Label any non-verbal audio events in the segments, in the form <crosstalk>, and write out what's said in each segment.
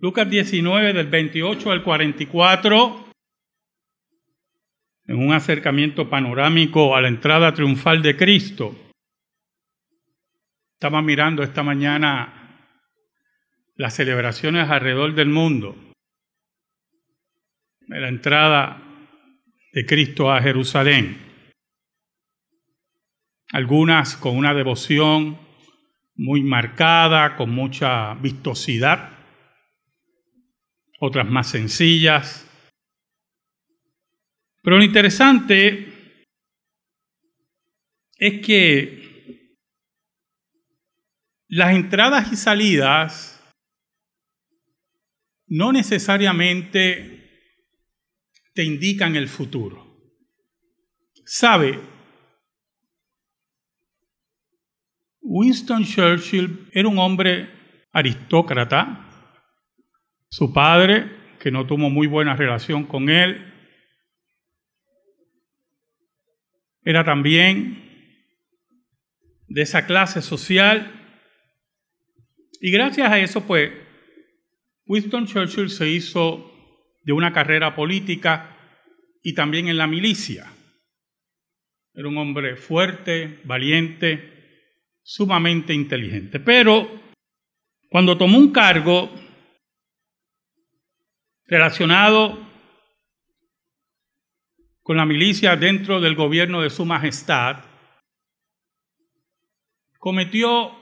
Lucas 19 del 28 al 44, en un acercamiento panorámico a la entrada triunfal de Cristo. Estaba mirando esta mañana las celebraciones alrededor del mundo de la entrada de Cristo a Jerusalén. Algunas con una devoción muy marcada, con mucha vistosidad, otras más sencillas. Pero lo interesante es que las entradas y salidas no necesariamente te indican el futuro. ¿Sabe? Winston Churchill era un hombre aristócrata. Su padre, que no tuvo muy buena relación con él, era también de esa clase social. Y gracias a eso, pues, Winston Churchill se hizo de una carrera política y también en la milicia. Era un hombre fuerte, valiente, sumamente inteligente. Pero cuando tomó un cargo relacionado con la milicia dentro del gobierno de Su Majestad, cometió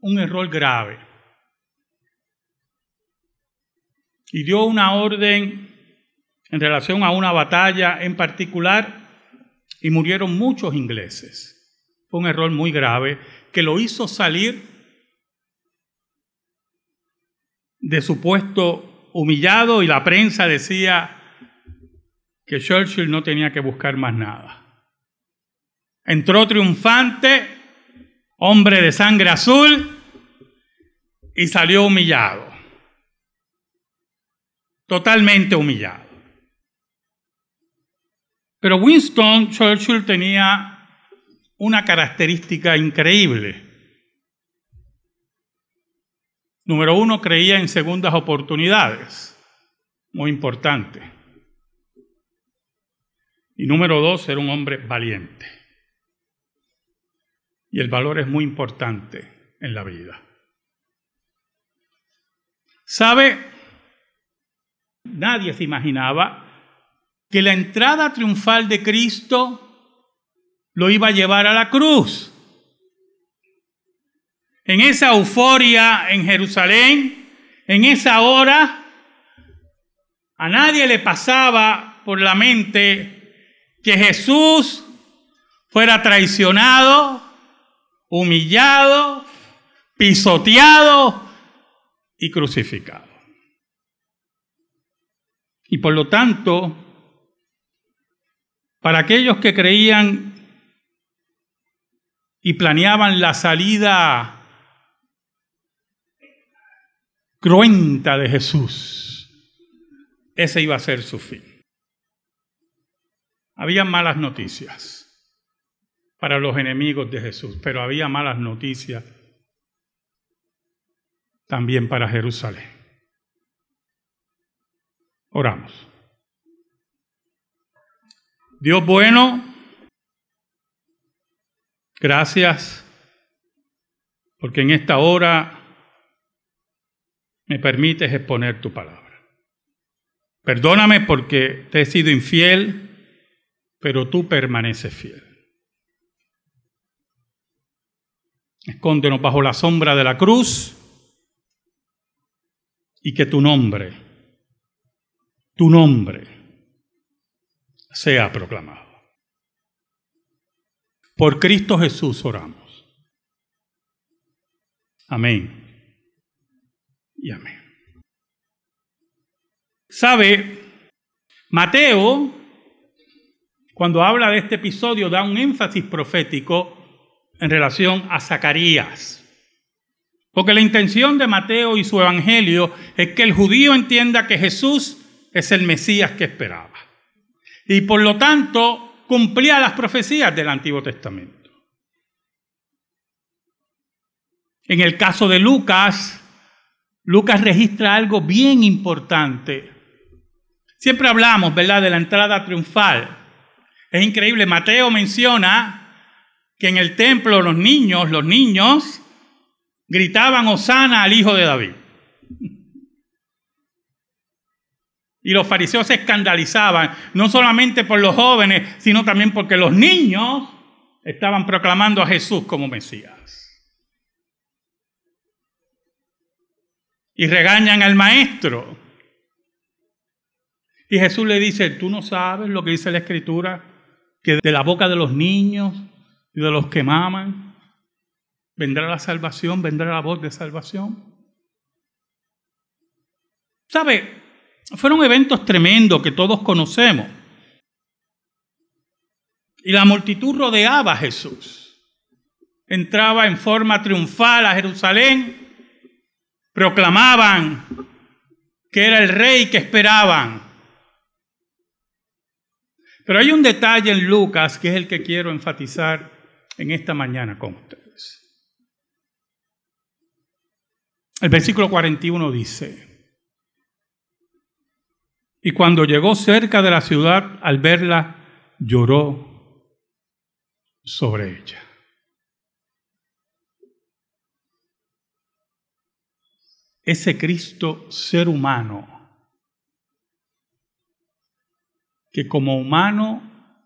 un error grave. y dio una orden en relación a una batalla en particular y murieron muchos ingleses. Fue un error muy grave que lo hizo salir de su puesto humillado y la prensa decía que Churchill no tenía que buscar más nada. Entró triunfante, hombre de sangre azul, y salió humillado totalmente humillado. Pero Winston Churchill tenía una característica increíble. Número uno, creía en segundas oportunidades, muy importante. Y número dos, era un hombre valiente. Y el valor es muy importante en la vida. ¿Sabe? Nadie se imaginaba que la entrada triunfal de Cristo lo iba a llevar a la cruz. En esa euforia en Jerusalén, en esa hora, a nadie le pasaba por la mente que Jesús fuera traicionado, humillado, pisoteado y crucificado. Y por lo tanto, para aquellos que creían y planeaban la salida cruenta de Jesús, ese iba a ser su fin. Había malas noticias para los enemigos de Jesús, pero había malas noticias también para Jerusalén. Oramos. Dios bueno, gracias porque en esta hora me permites exponer tu palabra. Perdóname porque te he sido infiel, pero tú permaneces fiel. Escóndenos bajo la sombra de la cruz y que tu nombre tu nombre sea proclamado. Por Cristo Jesús oramos. Amén. ¿Sabe? Mateo, cuando habla de este episodio, da un énfasis profético en relación a Zacarías. Porque la intención de Mateo y su evangelio es que el judío entienda que Jesús es el Mesías que esperaba. Y por lo tanto cumplía las profecías del Antiguo Testamento. En el caso de Lucas, Lucas registra algo bien importante. Siempre hablamos, ¿verdad?, de la entrada triunfal. Es increíble, Mateo menciona que en el templo los niños, los niños, gritaban Osana al hijo de David. Y los fariseos se escandalizaban, no solamente por los jóvenes, sino también porque los niños estaban proclamando a Jesús como Mesías. Y regañan al maestro. Y Jesús le dice, tú no sabes lo que dice la escritura, que de la boca de los niños y de los que maman vendrá la salvación, vendrá la voz de salvación. ¿Sabe? Fueron eventos tremendos que todos conocemos. Y la multitud rodeaba a Jesús. Entraba en forma triunfal a Jerusalén. Proclamaban que era el rey que esperaban. Pero hay un detalle en Lucas que es el que quiero enfatizar en esta mañana con ustedes. El versículo 41 dice, y cuando llegó cerca de la ciudad, al verla, lloró sobre ella. Ese Cristo ser humano, que como humano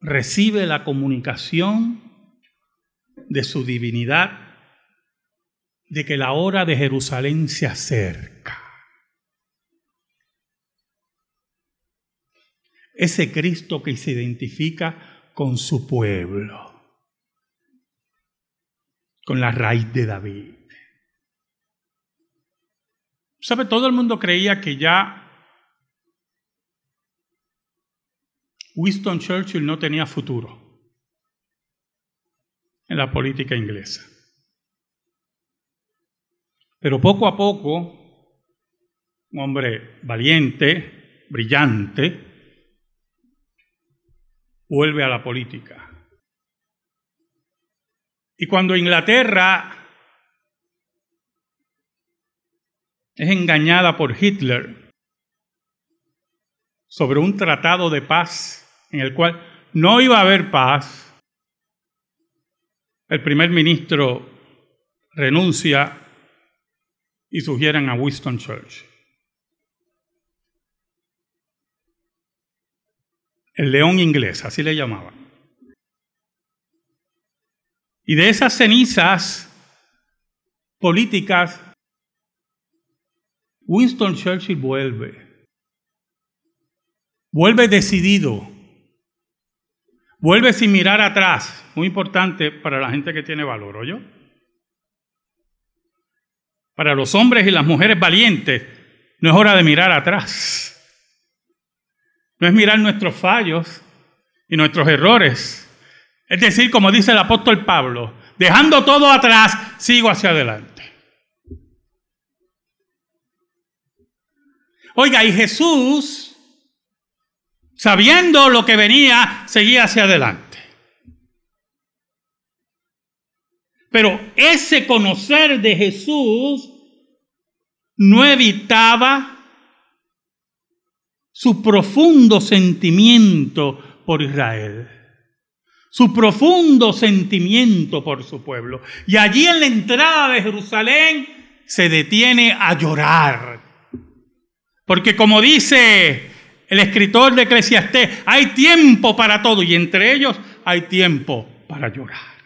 recibe la comunicación de su divinidad, de que la hora de Jerusalén se acerca. ese Cristo que se identifica con su pueblo, con la raíz de David. ¿Sabe? Todo el mundo creía que ya Winston Churchill no tenía futuro en la política inglesa. Pero poco a poco, un hombre valiente, brillante, vuelve a la política. Y cuando Inglaterra es engañada por Hitler sobre un tratado de paz en el cual no iba a haber paz, el primer ministro renuncia y sugieren a Winston Churchill. el león inglés, así le llamaban. Y de esas cenizas políticas, Winston Churchill vuelve. Vuelve decidido. Vuelve sin mirar atrás. Muy importante para la gente que tiene valor, yo. Para los hombres y las mujeres valientes, no es hora de mirar atrás. No es mirar nuestros fallos y nuestros errores. Es decir, como dice el apóstol Pablo, dejando todo atrás, sigo hacia adelante. Oiga, y Jesús, sabiendo lo que venía, seguía hacia adelante. Pero ese conocer de Jesús no evitaba su profundo sentimiento por Israel, su profundo sentimiento por su pueblo. Y allí en la entrada de Jerusalén se detiene a llorar. Porque como dice el escritor de Eclesiastés, hay tiempo para todo y entre ellos hay tiempo para llorar.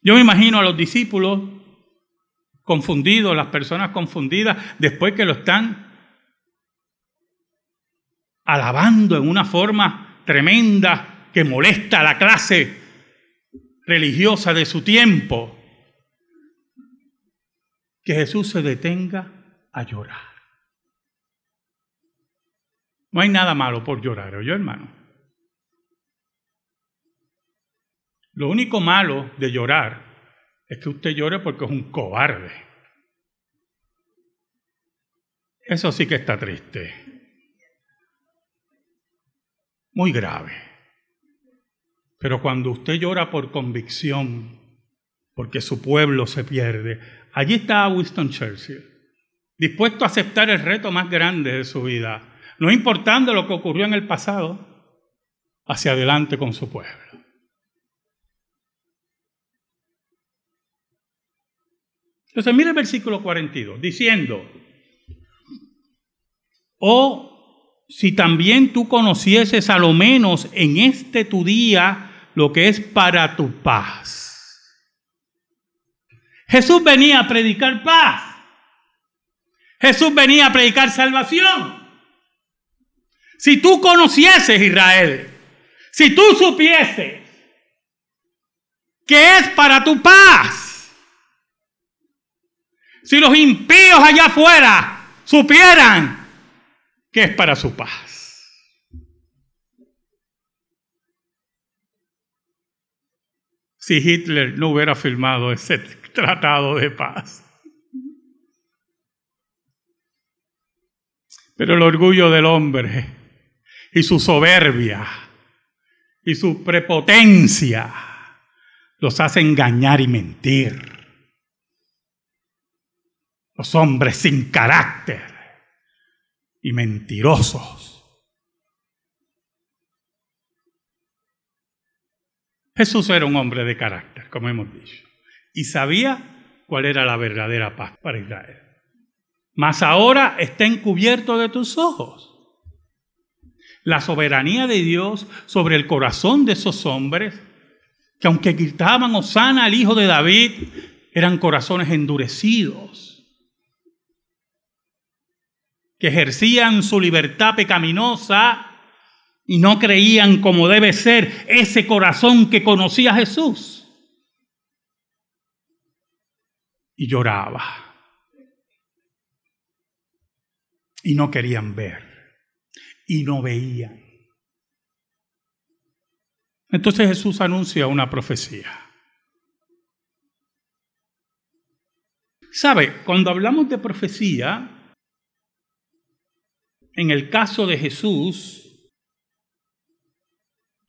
Yo me imagino a los discípulos confundidos, las personas confundidas, después que lo están alabando en una forma tremenda que molesta a la clase religiosa de su tiempo, que Jesús se detenga a llorar. No hay nada malo por llorar, oye hermano? Lo único malo de llorar es que usted llore porque es un cobarde. Eso sí que está triste. Muy grave. Pero cuando usted llora por convicción, porque su pueblo se pierde. Allí está Winston Churchill, dispuesto a aceptar el reto más grande de su vida, no importando lo que ocurrió en el pasado, hacia adelante con su pueblo. Entonces, mire el versículo 42, diciendo, oh, si también tú conocieses a lo menos en este tu día lo que es para tu paz. Jesús venía a predicar paz. Jesús venía a predicar salvación. Si tú conocieses Israel, si tú supieses que es para tu paz, si los impíos allá afuera supieran que es para su paz. Si Hitler no hubiera firmado ese tratado de paz. Pero el orgullo del hombre y su soberbia y su prepotencia los hace engañar y mentir. Los hombres sin carácter y mentirosos. Jesús era un hombre de carácter, como hemos dicho, y sabía cuál era la verdadera paz para Israel. Mas ahora está encubierto de tus ojos la soberanía de Dios sobre el corazón de esos hombres, que aunque gritaban Osana al hijo de David, eran corazones endurecidos, que ejercían su libertad pecaminosa y no creían como debe ser ese corazón que conocía a Jesús. Y lloraba. Y no querían ver y no veían. Entonces Jesús anuncia una profecía. ¿Sabe? Cuando hablamos de profecía, en el caso de Jesús,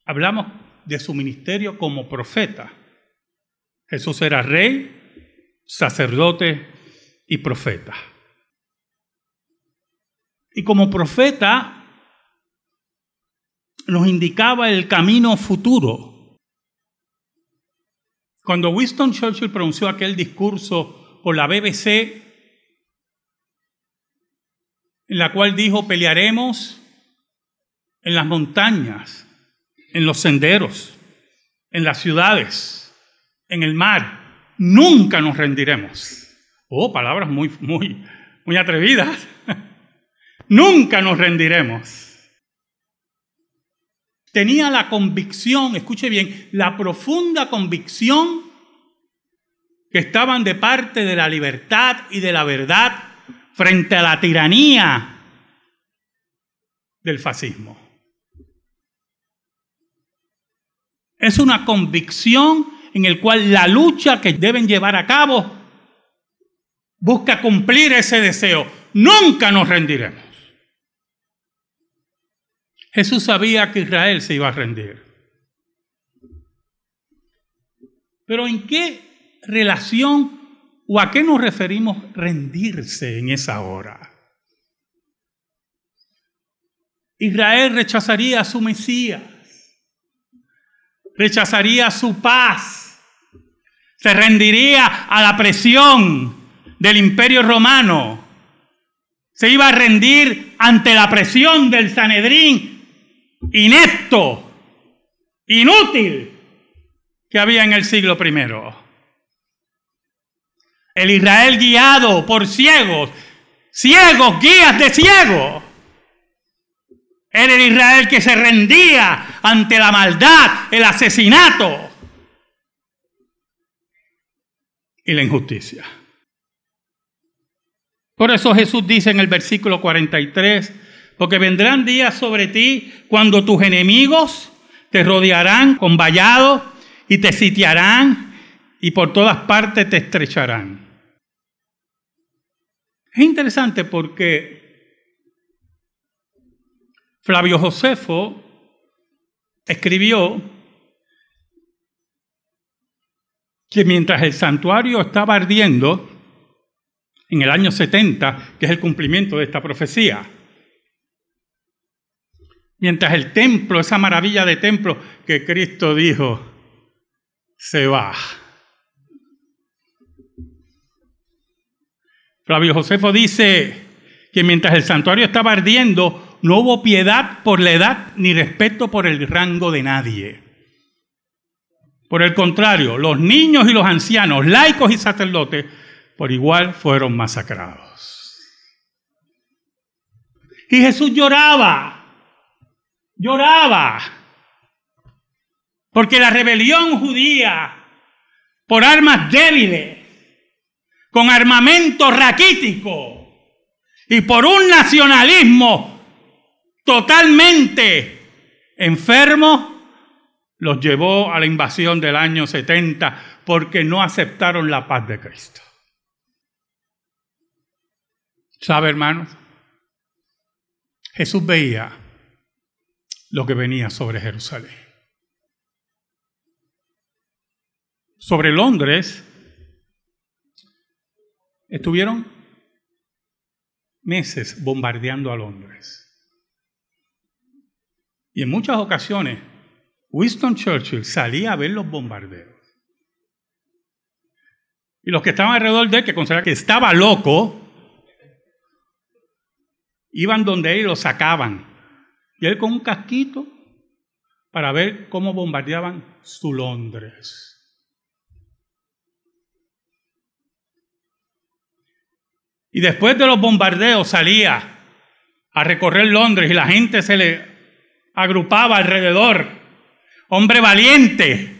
hablamos de su ministerio como profeta. Jesús era rey, sacerdote y profeta. Y como profeta nos indicaba el camino futuro. Cuando Winston Churchill pronunció aquel discurso por la BBC, en la cual dijo, pelearemos en las montañas, en los senderos, en las ciudades, en el mar, nunca nos rendiremos. Oh, palabras muy, muy, muy atrevidas. <laughs> nunca nos rendiremos tenía la convicción, escuche bien, la profunda convicción que estaban de parte de la libertad y de la verdad frente a la tiranía del fascismo. Es una convicción en el cual la lucha que deben llevar a cabo busca cumplir ese deseo. Nunca nos rendiremos. Jesús sabía que Israel se iba a rendir. Pero ¿en qué relación o a qué nos referimos rendirse en esa hora? Israel rechazaría a su Mesías, rechazaría su paz, se rendiría a la presión del imperio romano, se iba a rendir ante la presión del Sanedrín inepto, inútil que había en el siglo primero. El Israel guiado por ciegos, ciegos, guías de ciegos. Era el Israel que se rendía ante la maldad, el asesinato y la injusticia. Por eso Jesús dice en el versículo 43, porque vendrán días sobre ti cuando tus enemigos te rodearán con vallados y te sitiarán y por todas partes te estrecharán. Es interesante porque Flavio Josefo escribió que mientras el santuario estaba ardiendo, en el año 70, que es el cumplimiento de esta profecía, mientras el templo, esa maravilla de templo que Cristo dijo, se va. Flavio Josefo dice que mientras el santuario estaba ardiendo, no hubo piedad por la edad ni respeto por el rango de nadie. Por el contrario, los niños y los ancianos, laicos y sacerdotes, por igual fueron masacrados. Y Jesús lloraba, lloraba, porque la rebelión judía, por armas débiles, con armamento raquítico y por un nacionalismo totalmente enfermo, los llevó a la invasión del año 70 porque no aceptaron la paz de Cristo. ¿Sabe, hermanos? Jesús veía lo que venía sobre Jerusalén. Sobre Londres estuvieron meses bombardeando a Londres. Y en muchas ocasiones Winston Churchill salía a ver los bombardeos. Y los que estaban alrededor de él, que consideraban que estaba loco, iban donde él y lo sacaban. Y él con un casquito para ver cómo bombardeaban su Londres. Y después de los bombardeos salía a recorrer Londres y la gente se le agrupaba alrededor hombre valiente.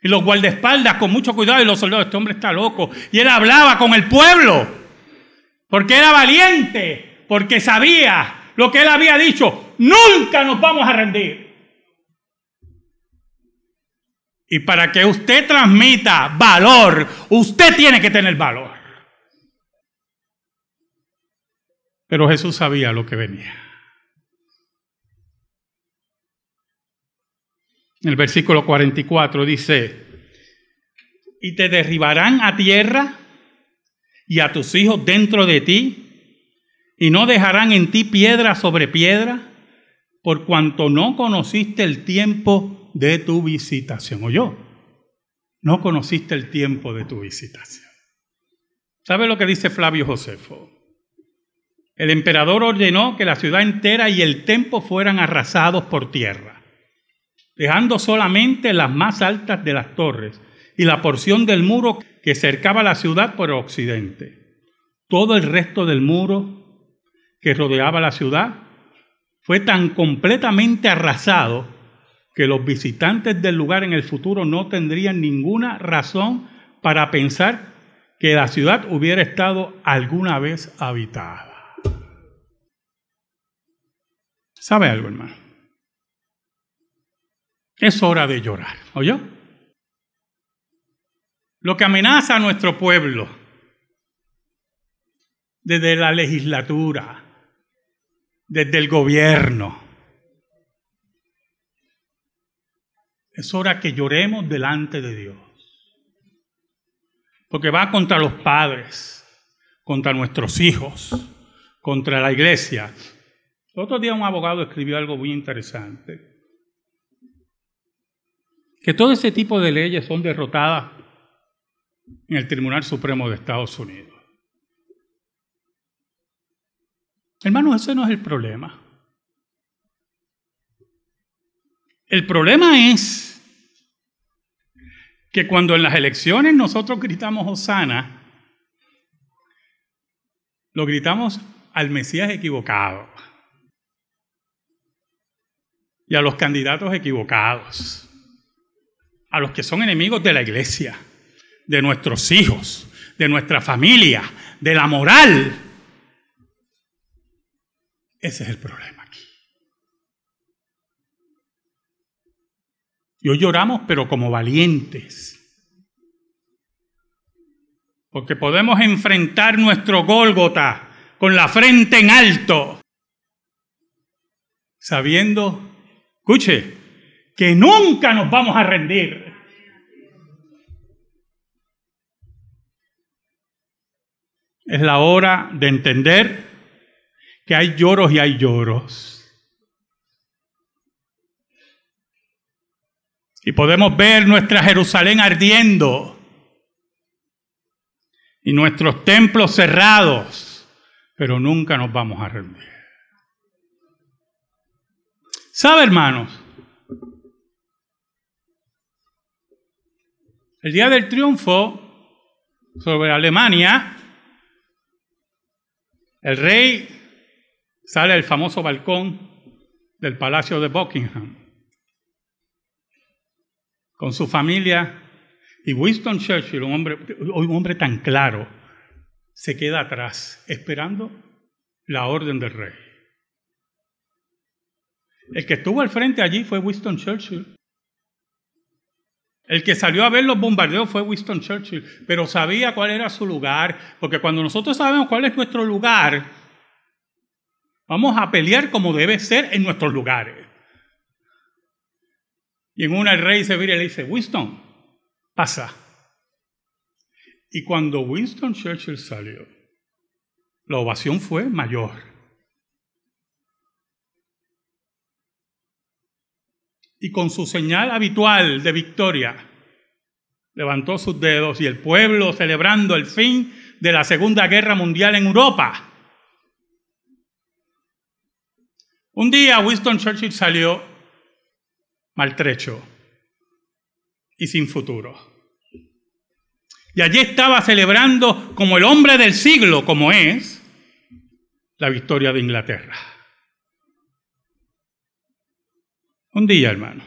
Y los guardaespaldas con mucho cuidado y los soldados, este hombre está loco. Y él hablaba con el pueblo, porque era valiente, porque sabía lo que él había dicho, nunca nos vamos a rendir. Y para que usted transmita valor, usted tiene que tener valor. Pero Jesús sabía lo que venía. El versículo 44 dice, y te derribarán a tierra y a tus hijos dentro de ti, y no dejarán en ti piedra sobre piedra, por cuanto no conociste el tiempo de tu visitación. O yo, no conociste el tiempo de tu visitación. ¿Sabe lo que dice Flavio Josefo? El emperador ordenó que la ciudad entera y el templo fueran arrasados por tierra dejando solamente las más altas de las torres y la porción del muro que cercaba la ciudad por occidente. Todo el resto del muro que rodeaba la ciudad fue tan completamente arrasado que los visitantes del lugar en el futuro no tendrían ninguna razón para pensar que la ciudad hubiera estado alguna vez habitada. ¿Sabe algo, hermano? Es hora de llorar, ¿oyó? Lo que amenaza a nuestro pueblo desde la legislatura, desde el gobierno. Es hora que lloremos delante de Dios. Porque va contra los padres, contra nuestros hijos, contra la iglesia. El otro día un abogado escribió algo muy interesante que todo ese tipo de leyes son derrotadas en el Tribunal Supremo de Estados Unidos. Hermanos, ese no es el problema. El problema es que cuando en las elecciones nosotros gritamos Osana, lo gritamos al Mesías equivocado y a los candidatos equivocados a los que son enemigos de la iglesia, de nuestros hijos, de nuestra familia, de la moral. Ese es el problema aquí. Y hoy lloramos, pero como valientes. Porque podemos enfrentar nuestro Gólgota con la frente en alto, sabiendo, escuche, que nunca nos vamos a rendir. Es la hora de entender que hay lloros y hay lloros. Y podemos ver nuestra Jerusalén ardiendo y nuestros templos cerrados, pero nunca nos vamos a rendir. ¿Sabe, hermanos? El día del triunfo sobre Alemania, el rey sale al famoso balcón del Palacio de Buckingham con su familia y Winston Churchill, un hombre, un hombre tan claro, se queda atrás esperando la orden del rey. El que estuvo al frente allí fue Winston Churchill. El que salió a ver los bombardeos fue Winston Churchill, pero sabía cuál era su lugar, porque cuando nosotros sabemos cuál es nuestro lugar, vamos a pelear como debe ser en nuestros lugares. Y en una el rey se vira y le dice, Winston, pasa. Y cuando Winston Churchill salió, la ovación fue mayor. Y con su señal habitual de victoria, levantó sus dedos y el pueblo celebrando el fin de la Segunda Guerra Mundial en Europa. Un día Winston Churchill salió maltrecho y sin futuro. Y allí estaba celebrando como el hombre del siglo, como es, la victoria de Inglaterra. Un día, hermano.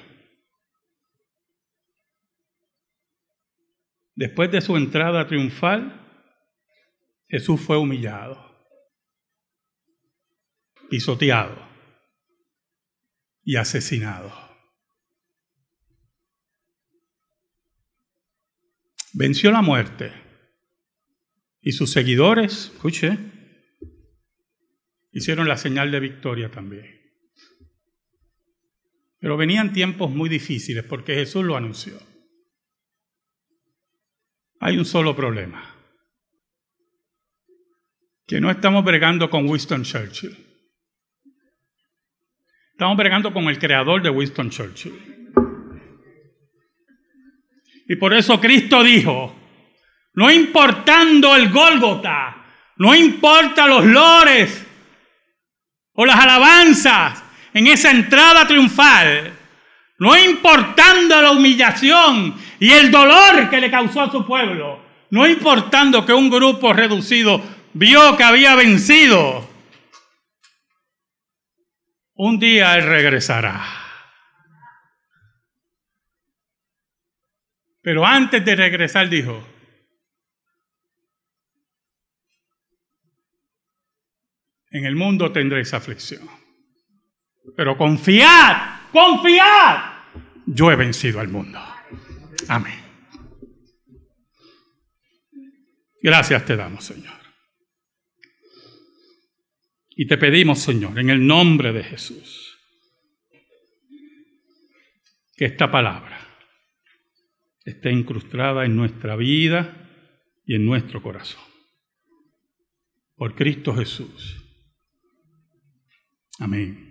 Después de su entrada triunfal, Jesús fue humillado, pisoteado y asesinado. Venció la muerte y sus seguidores, escuche, hicieron la señal de victoria también. Pero venían tiempos muy difíciles porque Jesús lo anunció. Hay un solo problema. Que no estamos bregando con Winston Churchill. Estamos bregando con el creador de Winston Churchill. Y por eso Cristo dijo, no importando el Gólgota, no importa los lores o las alabanzas, en esa entrada triunfal, no importando la humillación y el dolor que le causó a su pueblo, no importando que un grupo reducido vio que había vencido, un día Él regresará. Pero antes de regresar dijo, en el mundo tendréis aflicción. Pero confiad, confiad. Yo he vencido al mundo. Amén. Gracias te damos, Señor. Y te pedimos, Señor, en el nombre de Jesús, que esta palabra esté incrustada en nuestra vida y en nuestro corazón. Por Cristo Jesús. Amén.